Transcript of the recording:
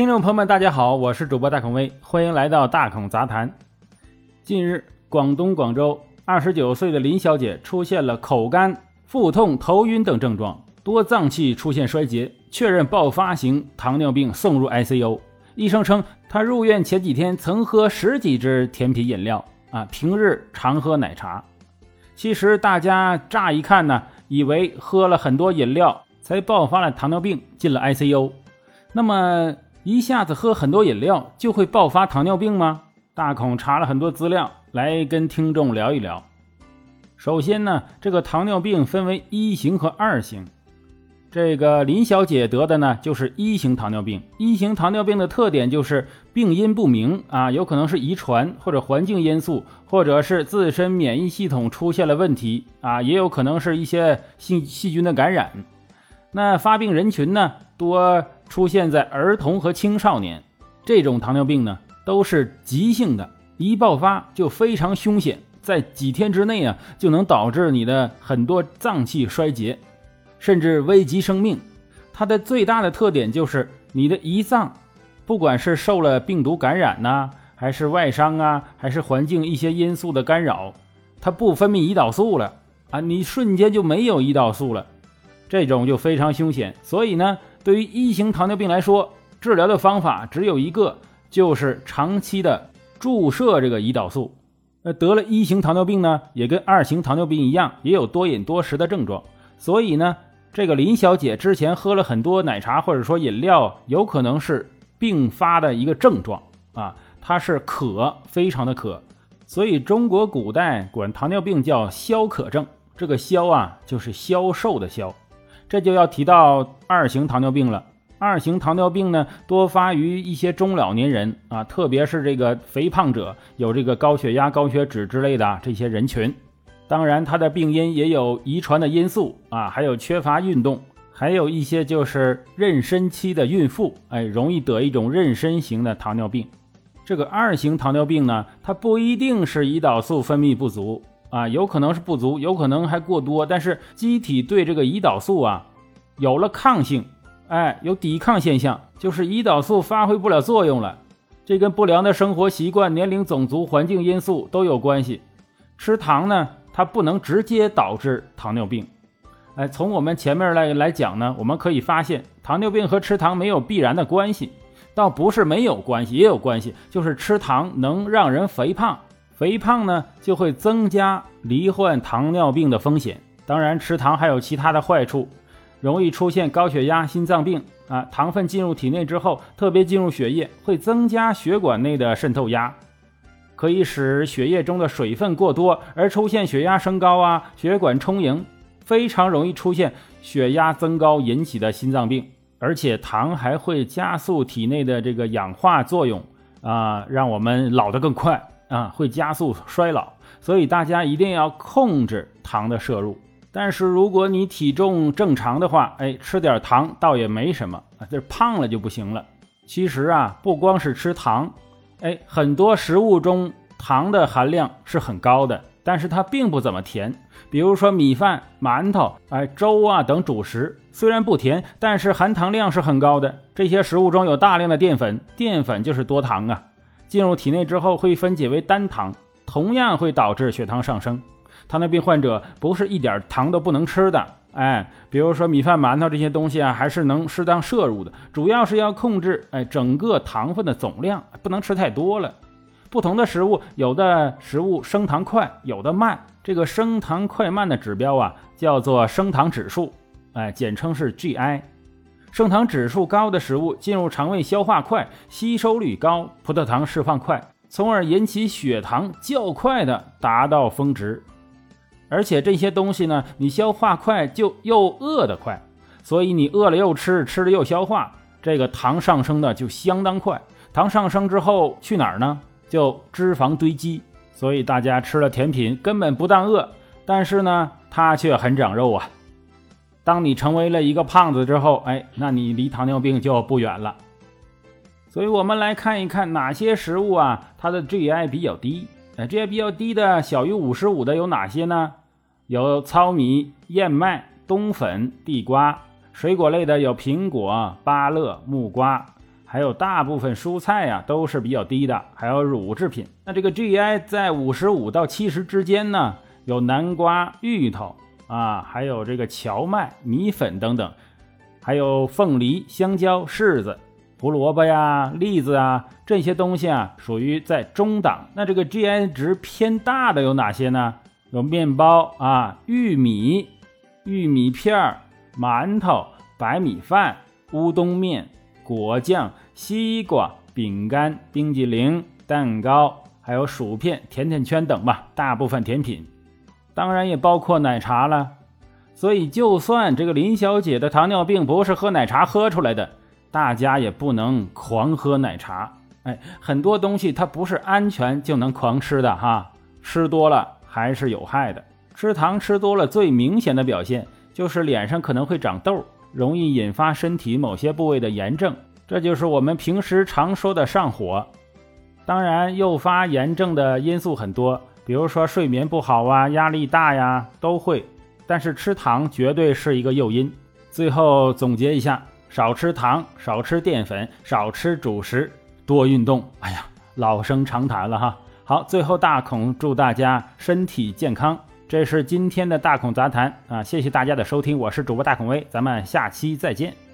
听众朋友们，大家好，我是主播大孔威，欢迎来到大孔杂谈。近日，广东广州二十九岁的林小姐出现了口干、腹痛、头晕等症状，多脏器出现衰竭，确认爆发型糖尿病，送入 ICU。医生称，她入院前几天曾喝十几支甜品饮料啊，平日常喝奶茶。其实大家乍一看呢，以为喝了很多饮料才爆发了糖尿病，进了 ICU。那么。一下子喝很多饮料就会爆发糖尿病吗？大孔查了很多资料来跟听众聊一聊。首先呢，这个糖尿病分为一型和二型。这个林小姐得的呢就是一型糖尿病。一型糖尿病的特点就是病因不明啊，有可能是遗传或者环境因素，或者是自身免疫系统出现了问题啊，也有可能是一些细细菌的感染。那发病人群呢多。出现在儿童和青少年，这种糖尿病呢都是急性的，一爆发就非常凶险，在几天之内啊就能导致你的很多脏器衰竭，甚至危及生命。它的最大的特点就是你的胰脏，不管是受了病毒感染呐，还是外伤啊，还是环境一些因素的干扰，它不分泌胰岛素了啊，你瞬间就没有胰岛素了，这种就非常凶险。所以呢。对于一型糖尿病来说，治疗的方法只有一个，就是长期的注射这个胰岛素。那得了一型糖尿病呢，也跟二型糖尿病一样，也有多饮多食的症状。所以呢，这个林小姐之前喝了很多奶茶或者说饮料，有可能是并发的一个症状啊，她是渴，非常的渴。所以中国古代管糖尿病叫消渴症，这个消啊，就是消瘦的消。这就要提到二型糖尿病了。二型糖尿病呢，多发于一些中老年人啊，特别是这个肥胖者，有这个高血压、高血脂之类的这些人群。当然，它的病因也有遗传的因素啊，还有缺乏运动，还有一些就是妊娠期的孕妇，哎，容易得一种妊娠型的糖尿病。这个二型糖尿病呢，它不一定是胰岛素分泌不足。啊，有可能是不足，有可能还过多，但是机体对这个胰岛素啊有了抗性，哎，有抵抗现象，就是胰岛素发挥不了作用了。这跟不良的生活习惯、年龄、种族、环境因素都有关系。吃糖呢，它不能直接导致糖尿病。哎，从我们前面来来讲呢，我们可以发现，糖尿病和吃糖没有必然的关系，倒不是没有关系，也有关系，就是吃糖能让人肥胖。肥胖呢，就会增加罹患糖尿病的风险。当然，吃糖还有其他的坏处，容易出现高血压、心脏病啊。糖分进入体内之后，特别进入血液，会增加血管内的渗透压，可以使血液中的水分过多，而出现血压升高啊，血管充盈，非常容易出现血压增高引起的心脏病。而且，糖还会加速体内的这个氧化作用啊，让我们老得更快。啊，会加速衰老，所以大家一定要控制糖的摄入。但是如果你体重正常的话，哎，吃点糖倒也没什么啊，这胖了就不行了。其实啊，不光是吃糖，哎，很多食物中糖的含量是很高的，但是它并不怎么甜。比如说米饭、馒头、哎粥啊等主食，虽然不甜，但是含糖量是很高的。这些食物中有大量的淀粉，淀粉就是多糖啊。进入体内之后会分解为单糖，同样会导致血糖上升。糖尿病患者不是一点糖都不能吃的，哎，比如说米饭、馒头这些东西啊，还是能适当摄入的。主要是要控制哎整个糖分的总量，不能吃太多了。不同的食物，有的食物升糖快，有的慢。这个升糖快慢的指标啊，叫做升糖指数，哎，简称是 GI。升糖指数高的食物进入肠胃消化快，吸收率高，葡萄糖释放快，从而引起血糖较快的达到峰值。而且这些东西呢，你消化快就又饿得快，所以你饿了又吃，吃了又消化，这个糖上升的就相当快。糖上升之后去哪儿呢？就脂肪堆积。所以大家吃了甜品根本不当饿，但是呢，它却很长肉啊。当你成为了一个胖子之后，哎，那你离糖尿病就不远了。所以，我们来看一看哪些食物啊，它的 GI 比较低。哎，GI 比较低的，小于五十五的有哪些呢？有糙米、燕麦、冬粉、地瓜。水果类的有苹果、芭乐、木瓜，还有大部分蔬菜呀都是比较低的，还有乳制品。那这个 GI 在五十五到七十之间呢，有南瓜、芋头啊，还有这个荞麦、米粉等等，还有凤梨、香蕉、柿子。胡萝卜呀、栗子啊，这些东西啊，属于在中档。那这个 GI 值偏大的有哪些呢？有面包啊、玉米、玉米片儿、馒头、白米饭、乌冬面、果酱、西瓜、饼干、冰激凌、蛋糕，还有薯片、甜甜圈等吧。大部分甜品，当然也包括奶茶了。所以，就算这个林小姐的糖尿病不是喝奶茶喝出来的。大家也不能狂喝奶茶，哎，很多东西它不是安全就能狂吃的哈，吃多了还是有害的。吃糖吃多了，最明显的表现就是脸上可能会长痘，容易引发身体某些部位的炎症，这就是我们平时常说的上火。当然，诱发炎症的因素很多，比如说睡眠不好啊、压力大呀，都会。但是吃糖绝对是一个诱因。最后总结一下。少吃糖，少吃淀粉，少吃主食，多运动。哎呀，老生常谈了哈。好，最后大孔祝大家身体健康。这是今天的大孔杂谈啊，谢谢大家的收听，我是主播大孔威，咱们下期再见。